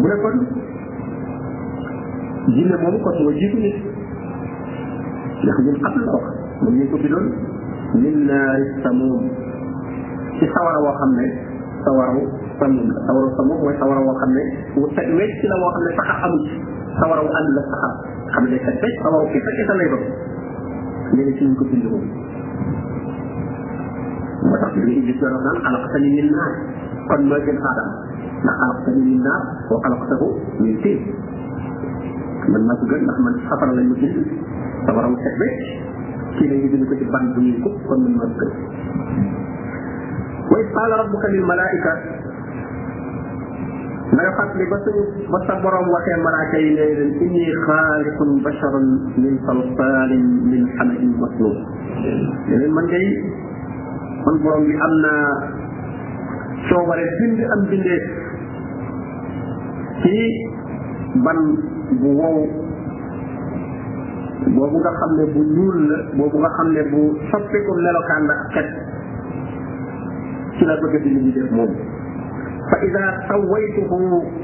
mu ne kon jinne moom kon moo jiitu nit ndax ñun xam na ko mu ngi ko bidoon min naari samuum ci sawara woo xam ne sawaraw samuum la sawaraw samuum mooy sawara woo xam ne wu set wecc la woo xam ne saxar amul sawara wu ànd la saxar xam ne day set wecc sawaraw kese kese lay doon nee na ci ñu ko bind moom moo tax ñu indi doon naan xalaqtani min naar kon mooy gën xaadam ndax xalaqtani min naar wa xalaqtahu min tiin man maa ko gën ndax man safara lañ ma bind safara mu set wecc kii la ñu bind ko ci ban bu ñuy ko kon man maa ko gën wa qaala rabbuka lil malaa'ika na nga fàttali ba suñu ba sa borom waxee malaaka yi ne leen inni xaaliqun basharan min salsaalin min xamain masnun ne leen man ngay man borom bi am naa coobare bind am bindee ci ban bu wow boobu nga xam ne bu ñuul la boobu nga xam ne bu soppiku melokaan la ak xet ci la bëgg bind bi def moom fa ida sawaytuhu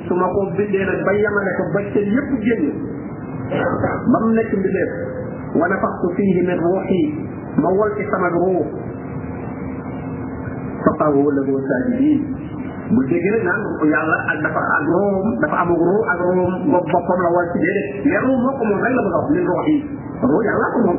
su ma ko bindee nag ba yemale ko ba ca yépp génn ba mu nekk mbindeef wa nafaxtu fiihi min ruuxi ma wol ci sama ruux fa qaawu lahu saajidiin bu dégg rek naan yàlla ak dafa ak room dafa am ruu ak room boppam la wol ci déedéet mais ruu moo ko moom rek la bëgg a wax min ruux yi ruu yàlla ko moom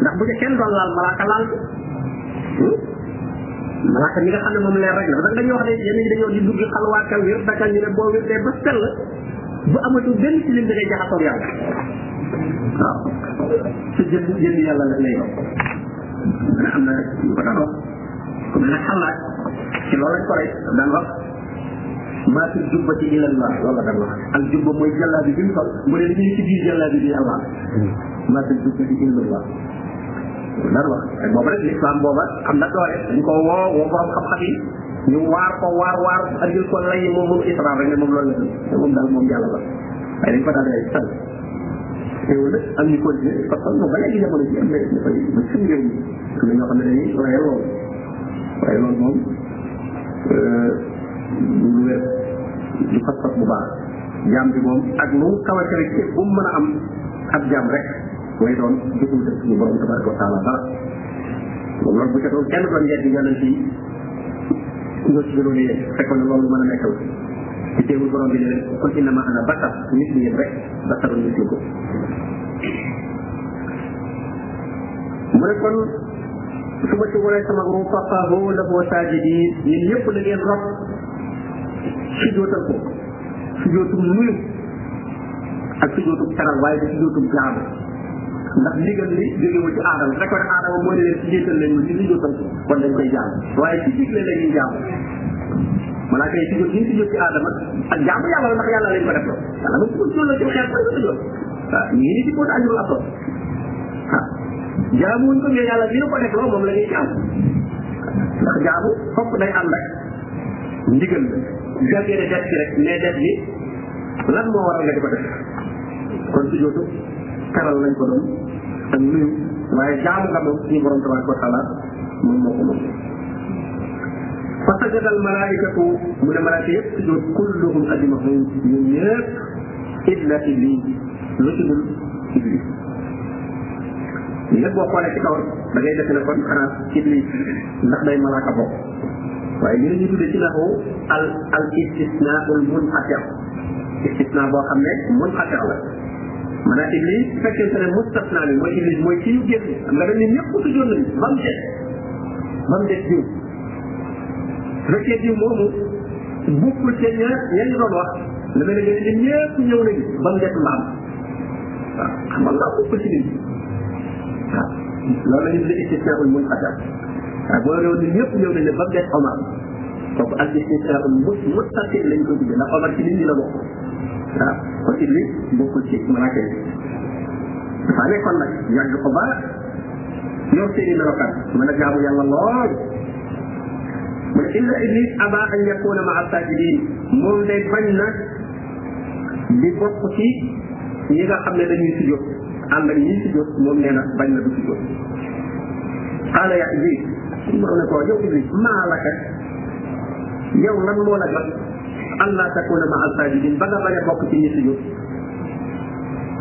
ndax bu ca kenn doon laal malaaka laal ko hmm? malaaka mi nga xam ne moom leer rek la parce que dañuy wax ne yenn ñi dañoo di dugg xalwaaka wér daka ñu ne boo wérdee ba sell bu amatul benn ci lim da ngay jaxasoog yàlla waaw su jël jël yàlla la lay wax dana am na ko daan wax comme nag xalaat ci loolu lañ ko rek daan wax maa fi jubba ci ilal ma loolu la daan wax al jubba mooy jàllaa bi bi mu sol mu ne lii ci biir jàllaa bi bi yàlla maa fi jubba ci ilal ma daan wax ak booba rek lislaam booba am na doole dañ ko woo woo borom xam-xam yi ñu waar ko waar waar andil ko lay moom moom islam rek ne moom loolu la moom daal moom yàlla la waaye dañ ko daal ay sal teewul nag am ñu continué parce que moom ba léegi jamono ji am na ñu koy suñu réew mi am na ñoo xam ne dañuy royal loolu waaye loolu moom euh, lu wér lu fas fas bu baax jaam bi moom ak lu kawe kawe ci bu mu mën a am ab jaam rek mooy doon jëful def suñu borom tabaraka wa taala dara moom loolu bu ca doon kenn doon yedd yonent yi ñoo ci gënoon yéen fekkoon loolu mën a nekk la ci teewul borom bi ne leen kon innama ana basar nit ñi rek basarun mislukum mu ne kon su ma ci waree sama moom papa boobu la boo saaji di yéen ñëpp da ngeen rab si jootal ko si jootum nuyu ak si jootum teral waaye da si jootum jaamu ndax ndigal li jógewu ci aadama rek kon aadama moo ne leen si jiital leen ma si si jootal ko kon dañ koy jaamu waaye si digle la ñuy jaamu maanaam kay si jot ñu si jot ci aadama ak jaamu yàlla ndax yàlla lañ ko def loolu yàlla ba si jot loolu la ci xeer ba si jot waaw ñu ngi ni si bootu ajurul asoon ah jaamu wuñ ko mais yàlla li ñu ko def moom la ñuy jaamu ndax jaamu fokk day ànd ak ndigal jàngee ne def ci rek mais def bi lan moo waral nga di ko def kon su jootu karal lañ ko doon ak nuyu waaye jaamu nga moom suñu borom tabaraka wa taala moom moo ko moom fa sajada al malaikatu mu ne malaaka yëpp su joot kulluhum ajmahun ñoom ñëpp illa iblis lu ci dul iblis lépp boo xoolee ci kaw da ngay defe ne kon xanaa iblis ndax day malaaka bokk waaye li ñu tuddee ci naxu al al istisna al munqati istisna boo xam ne munqati la maanaam iblis su fekkente ne mustasna bi mooy iblis mooy ci ñu génn xam nga dañ ne ñëpp su jóon nañu ba mu des ba mu des jiw fekkee diw moomu bukkul ca ña ña ñu doon wax li mel ne ñun ñun ñëpp ñëw nañu ba mu des mbaam waaw xam nga laa bukkul ci nit ñi waaw loolu la ñu tuddee istisnaa'ul munqati' waaw boo réew ñun ñëpp ñëw nañu ba mu des Omar kooku al istisnaa'ul muttasil lañ ko tuddee ndax Omar ci nit ñi la bokk waaw kon Iblis bokkul ci malaaka yi dafa nekkoon nag yàgg ko ba yor seeni melokaan mën a jaamu yàlla lool mu ne illa iblis aba an yakuna ma asajidin moom day bañ na di bokk ci ñi nga xam ne dañuy sujjóot ànd ak ñi sujjóot moom nee na bañ na du sujjóot xaala yaa iblis mu ne ko yow iblis maa la kat yow lan moo la jot allah takuna ma asajidin ba nga bañ a bokk ci ñi sujjóot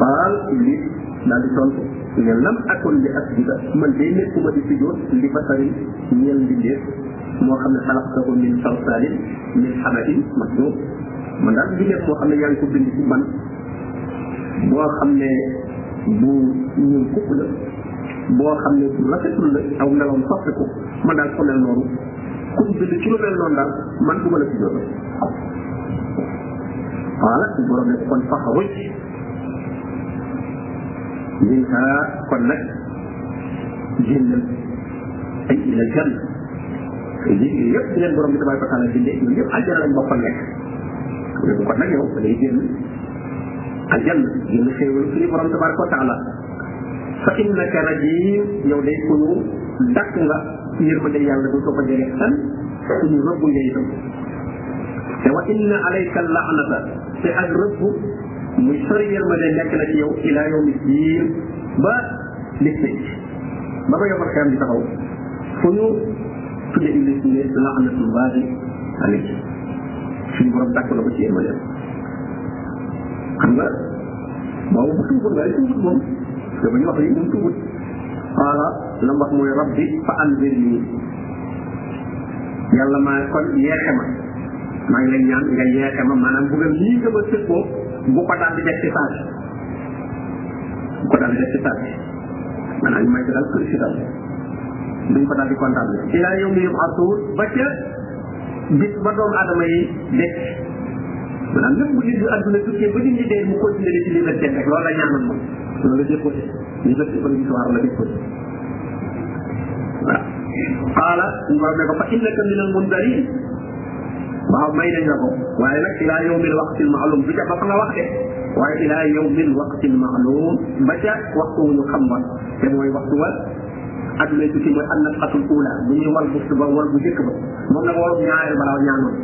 qaal iblis daal di tontu ne lam akun li asjuda man day nekkuma di sujjóot li basarin ñeel mbindeef moo xam ne xalaqtahu min salsalin min xamatin masnun man daal mbindeef moo xam ne yaa ngi ko bind ci man boo xam ne bu ñuul kukk la boo xam ne bu rafetul la aw meloom soppi ko man daal ko mel noonu ku bind ci lu mel noonu daal man du ma la sujjóot xaala borom ne kon faxa wëcc min ha kon nag génnal ay ila jann li yëpp di leen borom bi tabaraka taala bindee ñoom yëpp aljana lañ bokkoon nekk léegi kon nag yow da ngay génn aljanna génn xéewal suñu borom tabaraka taala fa innaka rajim yow day ku ñu dàkk nga yërmande yàlla du ko ko jege tan suñu rëbb ngay itam te wa inna alayka laanata te ak rëbb muy sori yërmande nekk na ci yow ilaa yow mi diir ba lig tëj ba ba yomal xeyam di taxaw fu ñu tudde iblis ne laanatullahi alayhi suñu borom dàkk na ko ci yërmande xam nga boobu bu tuubul waaye tuubul moom te bu ñu wax lii moom tuubul xaala la mu wax mooy rabbi fa anzirni yàlla maa kon yeexe ma maa ngi lay ñaan nga yeexe ma maanaam bugal lii nga ma sëppoo bu ko daal di def ci saasi bu ko daal di def ci saasi maanaam ñu may ko daal kër si daal duñ ko daal di kontaan ilaa yow mi yëpp asuur ba ca bis ba doomu aadama yi dekk maanaam lépp bu nit bi àdduna tukkee ba nit ñi dee mu continuer ci liberté rek loolu la ñaanal moom loolu la déposé ñu def ci ko ñu soir la déposé qaala suñu borom ne ko fa innaka min al mundarin waaw may nañ la ko waaye nag ilaa yawmil waqtil maalum bi ca ba fa nga wax de waaye ilaa yawmil waqtil maalum ba ca waxtu wu ñu xam wa te mooy waxtu wa adduna yi tukki mooy an nafqatul ula bu ñuy wal buftu ba wal bu njëkk ba moom nag waru ñaareel balaa ñaanoon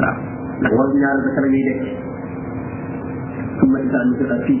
waaw ndax waru ñaareel ba ca la ñuy dekk summa insa nufira fii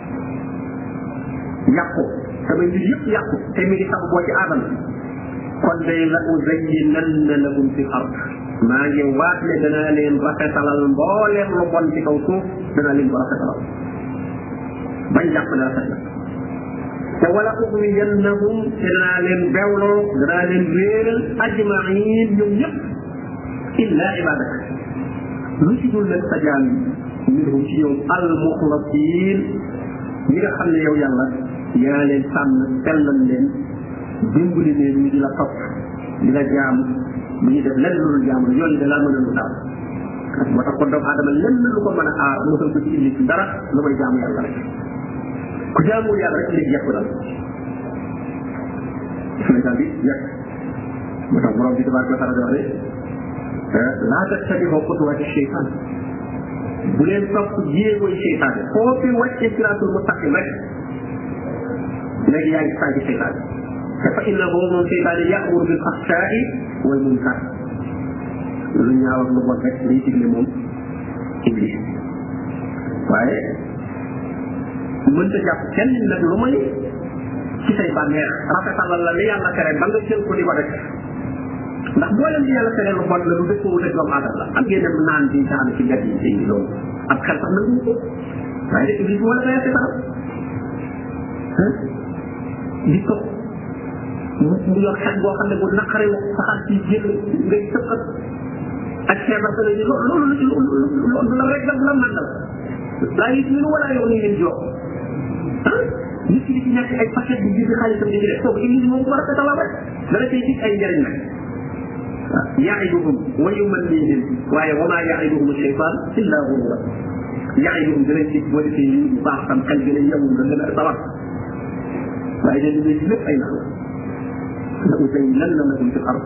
yàqu samay mbir yëpp yàqu te mi ngi sax boo ci aadama kon day la uzayyinanna lahum fi ard maa ngi waat ne danaa leen rafetalal mbooleem lu bon ci kaw suuf danaa leen ko rafetalal bañ jàpp ne rafet na te wala uxwiyannahum te danaa leen bewloo danaa leen réeral ajmain ñoom ñëpp illa ibadak lu ci dul nag sa jaam yi minhum ci ñoom al muxlasin ñi nga xam ne yow yàlla yaa leen sànn sellal leen dimbali leen ñu di la topp di la jaamu bu ñu def lenn loolu jaamu la ñooñu da laa mën a lu daal moo tax kon doomu aadama lenn lu ko mën a aar mosal ko ci indi ci dara lu may jaamu yàlla rek ku jaamu yàlla rek léegi yàqu na gis nga bi yàq moo tax borom bi tabaraka wa taala wax ne eh, laa tattabi'u xutuwaati shaytaan bu leen topp jéegoy shaytaan foo fi wàcce siraatul mustaqim rek léegi yaa ngi sànq shaytaan te fa innahu moom shaytaan ya'muru bil fahshaa'i wal munkar lu ñaaw ak lu bon rek lay digle moom iblis waaye mënta jàpp kenn nag lu may ci say bànneex rafetalal la li yàlla tere ba nga jël ko di ko def ndax boo leen di yàlla tere lu bon la lu dëppoo rek doomu aadama la am ngeen dem naan di daan ci mbedd yi sëñ bi loolu ak xel sax nangu ko waaye de iblis moo la koy yàq sax di ko mu yor xel boo xam ne bu naqaree wax saxaat ci génn ngay sëqat ak feebar sa la ñu loolu loolu la rek la màndal laa gis ñu wala yow ñu leen jox ah nit ki di ci nekk ay paquet bi jënd xaalisam di ci def kooku indi moom war a taxaw rek dana cay gis ay njëriñ nag ya'iduhum wa yumannihim waaye wa maa ya'iduhum shaytaan illaa ghuruura ya'iduhum danañ gis boo defee lii bu baax tam xel gën a yewul nga gën a sawar waaye dañu ne lépp ay nax la la uzayyinanna lahum fil ard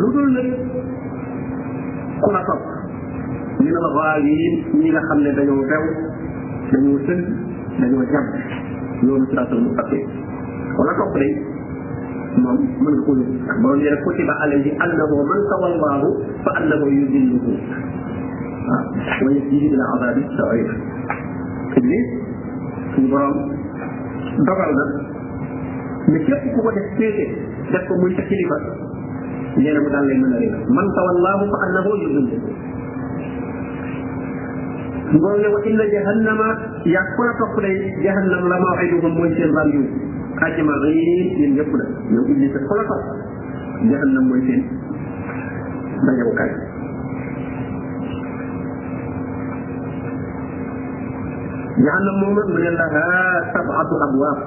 lu dul nag ku la topp ñu ne la waa yi ñi nga xam ne dañoo bew dañoo sël dañoo jàpp loolu siraatal mustaqim wala topp day moom mën nga ko yóbbu ndax borom yéen kutiba alayhi annahu man tawallaahu fa annahu yudilluhu waaw wa yasjidu ila azabi sair iblis suñu borom dogal na mais képp ku ko def féete def ko muy sa kilifa nee na mu daal lay mën a réer man tawallaahu fa annahu yudum ngoon ne wa inna jahannama yaa ko topp day jahannam la maw'iduhum mooy seen rendez-vous àjjuma yi yéen ñëpp la ñoom iblis ko la topp jahannam mooy seen dajawukaay jahannam moom nag mu ne lahaa sab'atu abwaab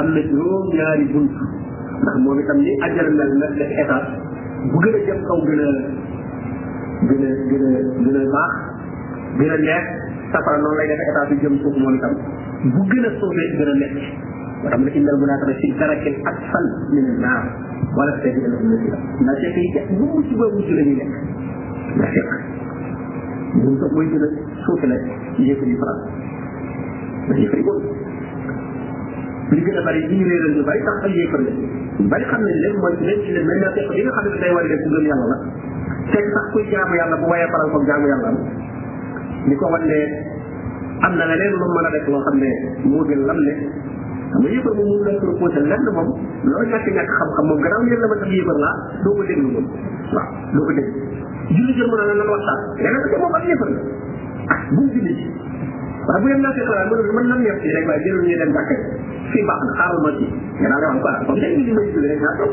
am na juróom ñaari bunt ndax moom itam ni àjjana mel na def état bu gën a jëm kaw gën a gën a gën a gën a baax gën a neex safara noonu lay def état bi jëm suuf moom itam bu gën a suufee gën a nekk moo tax mu ne innal munaafiqiina fi darakil asfal min annaar wala tajida lahum nasiira naafiq yi ja bu mu ci boobu ci la ñuy nekk naafiq ñun sax mooy gën a suufe la yéefa ñu faral da yéefa yi boobu li gën a bari ñi réeral ñu bari sax ay yéefar la ñu bari xam nañ leen mooy leen ci leen mais naafiq yi nga xam ne day war leen ku gëm yàlla la fekk sax kuy jaamu yàlla bu wayee faral ko jaamu yàlla ni ko wan ne am na leneen lu mën a def loo xam ne moo gën lam ne xam nga yëfar moom mënu la proposé lenn moom loo ñàkk ñàkk xam-xam moom gannaaw yéen la ma tax yëfar laa doo ko déglu moom waaw doo ko déglu julli jël mu ne la nan waxtaan nee na ko moom ak yëfar la ah bu mu julli ci waaye bu leen naa seetlu waaye mën na mën na neex fii rek waaye jëlul ñu dem jàkka fii baax na xaaral ma ci nga daal di wax quoi comme tey jii li may julli rek naa toog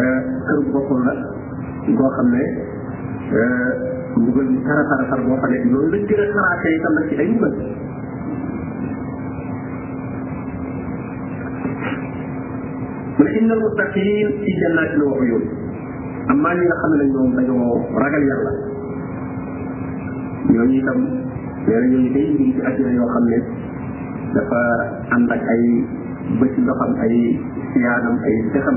euh, kër boppam la goo xam ne euh, mbugal mu tara tara tar boo xam ne loolu lañ gën a xalaatee itam nag ci ay mbugal mu ne innal muttaqin fi jannatin wa uyun amma ñi nga xam ne ñoom dañoo ragal yàlla ñooñu itam nee na ñooñu day ñu ngi ci àjjana yoo xam ne dafa ànd ak ay ba ci doxam ay siyaadam ay dexam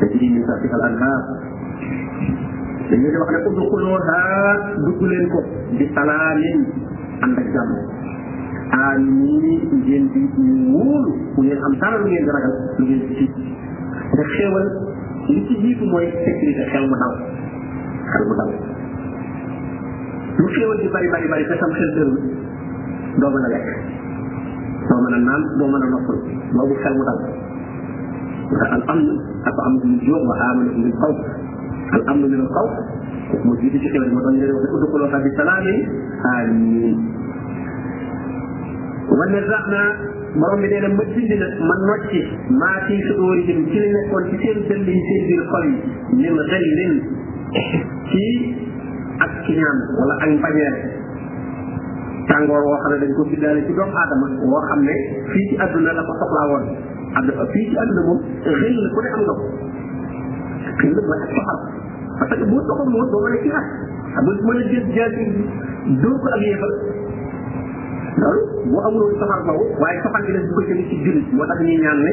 te ci ñu sa fixal anhaar dañu di wax ne udxuluha dugg leen ko di salaamin ànd ak jàmm aamini ngeen di ñu wóolu bu ngeen am dara lu ngeen di ragal lu ngeen di tiit te xéewal li ci jiitu mooy sécurité xel mu dal xel mu dal lu xéewal di bari bari bari te sam xel dërul doo mën a lekk doo mën a naan doo mën a noppal doo bu xel mu dal ndax al amn ak am bi jox wa amana bi xaw al amn min al xaw mu jiitu ci xewal moo tax ñu leen wax udxuloo fa bi salaami amin wa nazana borom bi nee na ma dindi nag ma nocci maa fii sudóorihim ci li nekkoon ci seen dënd yi seen biir xol yi min xellin ci ak kiñaan wala ak mbañeel tàngoor woo xam ne dañ ko biddaale ci doomu aadama woo xam ne fii ci àdduna la ko soxlaa woon àdduna fii ci àdduna moom xëy na ku ne am nga ko xëy na mooy ak soxal parce que boo soxal moom doo mën a ci xas xam nga mën a jël jaar ci dóor ko ak yéefal loolu boo amuloo soxal boobu waaye soxal bi nag bu ko jëlee ci jullit moo tax ñuy ñaan ne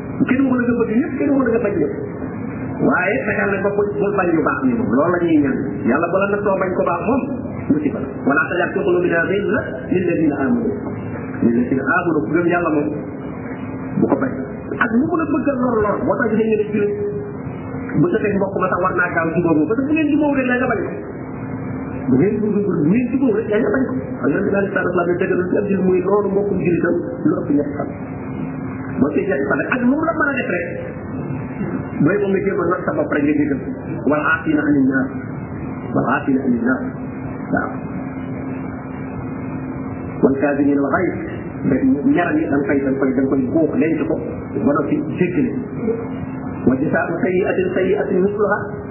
kenn waxu la nga bëgg ñëpp kenn waxu la nga bañ ñëpp waaye fexeel nag ba bul bul bañ lu baax ni moom loolu la ñuy ñaan yàlla bala na soo bañ ko baax moom musiba la wala tajal fi qulubina ghilla lilladina amanu lilladina amanu ku gëm yàlla moom bu ko bañ ak lu mu la bëgg a lor lor moo tax gis nga ne jullit bu sa teg mbokk ma sax war naa gaaw jubóo boobu parce que bu ngeen jubóo rek la nga bañ bu ngeen bëgg bëgg muy ci moom rek yaa ngi bañ ko xam nga daal di tànn fànn dëgg la ci ab jël muy loolu mbokkum jullitam lu ëpp ñetti fan boo ci ñetti fan ak moom la mën a def rek mooy moom nga jéem a not sa bopp rek nga jégal wala aafina anil naas wala aafina anil naas waaw wal kaazimiin al ghayz ñaram yi da nga koy da nga koy da nga koy góob denc ko ba noppi jéggale wa jasaa'u sayyi'atin sayyi'atin misluha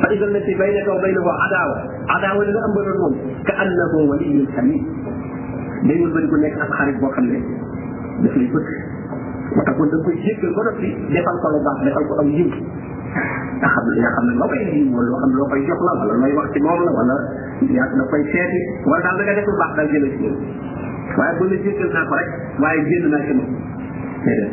fa ida allati baynaka wa baynahu adaawa adaawa li nga ëmbaloon moom ka annahu waliyun hamid day wër ba di ko nekk ak xarit boo xam ne daf lay bëgg moo tax kon da nga koy jéggal ba noppi defal ko lu baax defal ko am yiw nga xam ne nga xam ne loo koy lii wala loo xam loo koy jox la wala looy wax ci moom la wala yaa da koy seeti wala daal da nga def lu baax daal jëlee ci moom waaye bu la jéggal naa ko rek waaye génn naa ci moom déedéet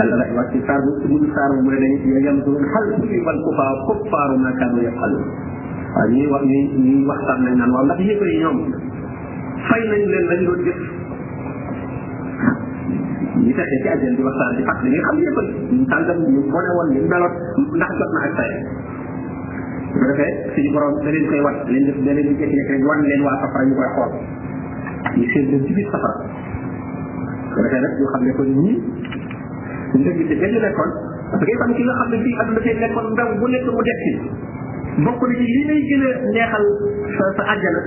al ala wàcc saar bu mu saar bu mu ne dañu yam ko xal ku ñu bal ku faa ku faaru ma kaanu yaqal waaw ñuy wax ñuy ñuy waxtaan nañ naan waaw ndax yëpp yi ñoom fay nañ leen lañ doon jëf ñu fexe ci àjjana di waxtaan di fàttali nga xam yëpp ñu tàngam ñu bone woon ñu meloon ndax jot na ak tay bu defee suñu borom da leen koy wat leen def da leen di jékki-jékki rek wan leen waa safara ñu koy xool ñu seen dem ci biir safara su defee nag ñu xam ne kon ñii ndëgg te dañu nekkoon parce que itam ki nga xam ne fii àdduna fee nekkoon ndaw bu nekk mu def ci bokk na ci li lay gën a neexal sa sa àjjana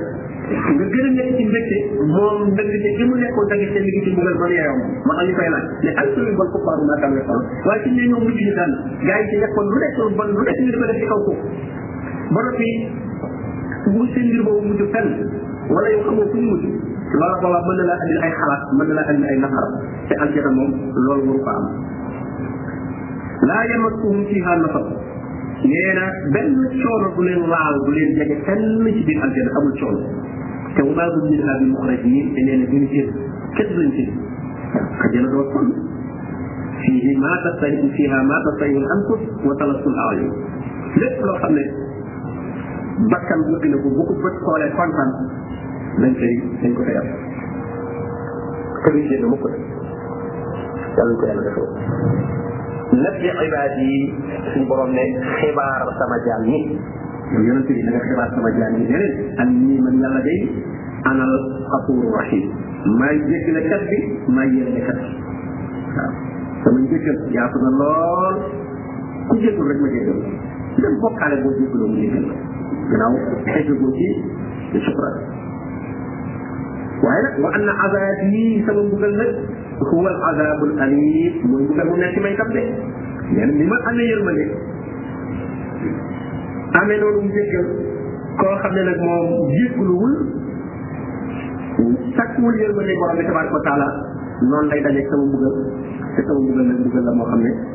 nga gën a nekk ci mbégte moom ndëgg te li mu nekkoon da nga seen liggéey ci mbugal ba mu yeewam ma xam li koy laaj mais al sori bon kuppar naa tam la solo waaye ci ne ñoom mujj ñu daan gars yi ci nekkoon lu nekk bon lu nekk ñu dafa def ci kaw ko ba noppi bu seen mbir boobu mujj fenn wala yow xamoo fu ñu mujj loola booba mën na laa andil ay xalaat mën na laa andil ay naqar te aljana moom loolu waru fa am laa yamassuhum fiha nasab nee na benn coono du leen laal du leen jege fenn ci biir aljana amul coono te wa maa hum minha bi muxrajin te nee na duñu génn kenn du leen génn aljana doo sonn fiihi maa tastarihu fiiha maa tastarihu al anfus wa talassu al ayun lépp loo xam ne bakkan bëgg na ko bu ko bët xoolee kontaan dañ koy dañ ko koy am te duñ génn mukk nag yàlla ko yàlla defoo nabbi ibaad yi suñu borom ne xibaar sama jaam ñi yow yonente bi na nga xibaar sama jaam ñi ne leen am nii man yàlla day anal xafuuru rahim maay jéggale kat bi maay yéene kat bi waaw sama njëkkal yaatu na lool ku jéggalu rek ma jéggal lépp bokkaale boo jéggaloo mu jéggal gannaaw xeggagoo ci ci sukra waaye nag wa anna azaab yi sama mbugal nag huwa al azaabul alim mooy mbugal mu nekk may tam de nee na ni ma amee yërmande amee noonu mu jéggal koo xam ne nag moom jéggaluwul sàkkuwul yërmande borom bi tabaraka wa taala noonu lay dajeeg sama mbugal te sama mbugal nag mbugal la moo xam ne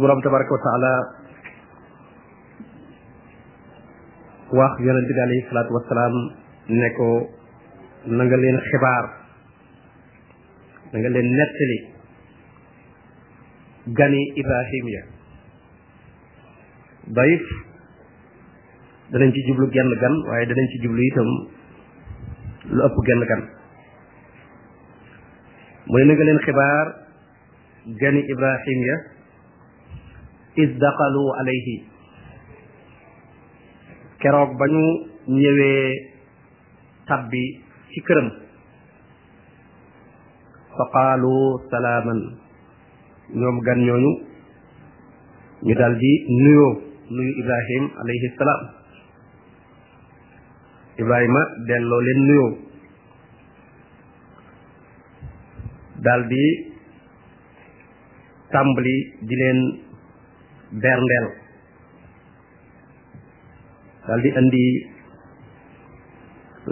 borom tabaraka wa taala wax yonente bi alayhi salaatu wasalaam ne ko na nga leen xibaar na nga leen nettali gani ibrahim ya dayif danañ ci jublu genn gan waaye danañ ci jublu itam lu ëpp genn gan mu ne na nga leen xibaar gani ibrahim ya is daxalu alayhi keroog ba ñu ñëwee tabbi ci këram fa qaalu salaaman ñoom gan ñooñu ñu daal di nuyoo nuyu ibrahim alayhi salaam ibrahima delloo leen nuyoo daldi tàmbali di leen berndeel daldi indi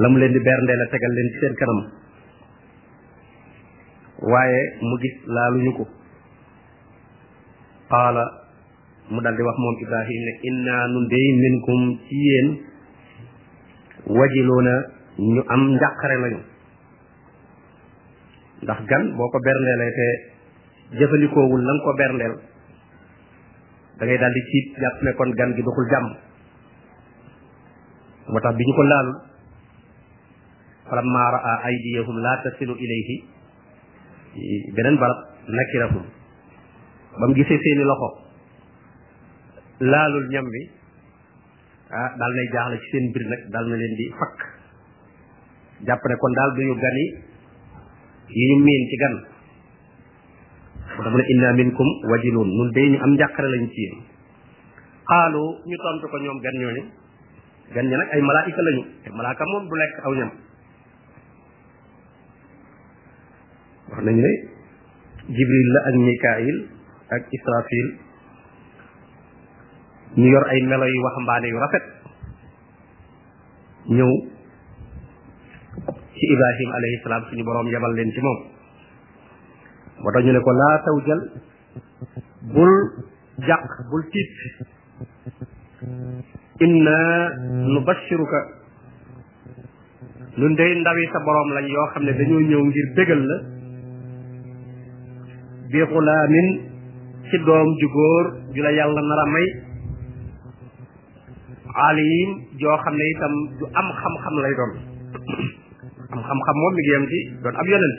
la mu leen di berndeel a tegal leen ci seen kanam waaye mu gis laaluñu ko qaala mu dal di wax moom ibrahim ne inna nun dey minkum ci yéen wajiloona ñu am njàqare lañu ndax gan boo ko berndeelee te jëfandikoowul la nga ko berndeel da ngay daal di ciit jàpp ne kon gan gi doxul jàmm moo tax bi ñu ko laalul falamma raa aydiyahum la tasilu ilayhi beneen barab nakirahum ba mu gisee seeni loxo laalul ñam bi ah daal nay jaaxle ci seen mbir nag daal na leen di fakk jàpp ne kon daal duñu gani yi ñu miin ci gan mu dama ne inna minkum wajiluun nun day ñu am njàqare lañ ci yéen xaalu ñu tontu ko ñoom gan ñooñu gan ñi nag ay malaayika lañu te malaaka moom du lekk aw ñam wax nañu ne jibril la ak mikail ak israfil ñu yor ay melo yu waxambaane yu rafet ñëw ci ibrahim alayhi salaam suñu boroom yabal leen ci moom moo tax ñu ne ko laa tawjal bul jàq bul tiit inna nubashiruka nun day ndawi sa boroom lañ yoo xam ne dañoo ñëw ngir bégal la bi xulaamin ci doom ju góor ju la yàlla nar a may alim joo xam ne itam ju am xam-xam lay doon am xam-xam moom mi ngi yem ci doon ab yonent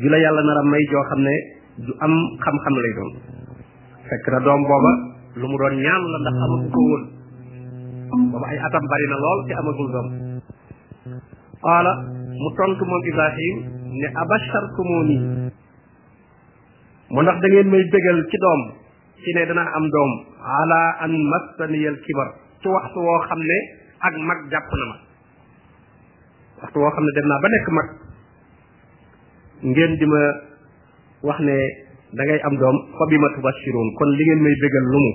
ju la yàlla nar a may joo xam ne ju am xam-xam lay doon fekk na doom booba lu mu doon ñaan la ndax amagu ko woon booba ay atam bari na lool te amagul doom qaala mu tontu moom ibrahim ne abashartumuni mu ndax da ngeen may bégal ci doom ci ne danaa am doom ala an massaniyal kibar ci waxtu woo xam ne ak mag jàpp na ma waxtu woo xam ne dem naa ba nekk mag ngeen di ma wax ne da ngay am doom fa bi ma tubashiroon kon li ngeen may bégal lu mu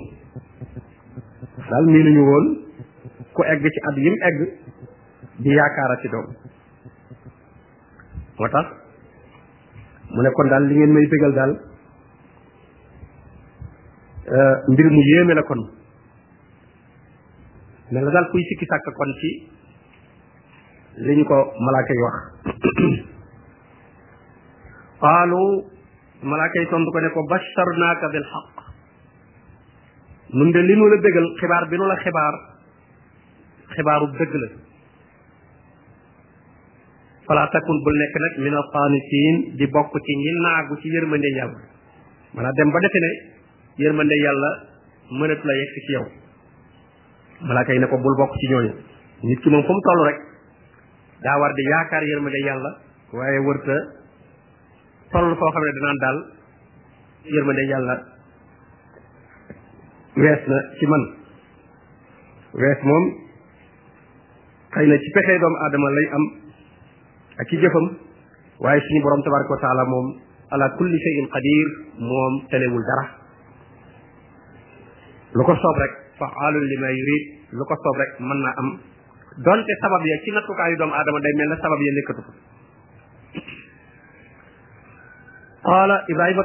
daal mii nañu woon ku egg ci at yim egg di yaakaara ci doom moo tax mu ne kon daal li ngeen may bégal daal euh, mbir mu yéeme la kon ne la daal kuy sikki sàkk kon ci li ñu ko malaaka yi wax qaalu malaaka yi tontu ko ne ko basharnaaka bil xaq nun de li nu la bégal xibaar bi nu la xibaar xibaaru dëgg la fala takun bul nekk nag min alqaanitiin di bokk ci ñi naagu ci yërmande yàlla maanaam dem ba defe ne yërmande yàlla mënatu la yegg ci yow malaaka yi ne ko bul bokk ci ñooñu nit ki moom fu mu toll rek daa war di yaakaar yërmande yàlla waaye wërta toll foo xam ne danaan daal yërmande yàlla wees na ci man wees moom xëy na ci pexe doomu aadama lay am ak ci jëfam waaye suñu borom tabaraka wa taala moom ala kulli shay'in qadir moom telewul dara lu ko soob rek faalun li ma yurid lu ko soob rek mën naa am donte sabab ya ci nattukaayu doomu aadama day mel na sabab ya nekkatu fa qaala ibrahima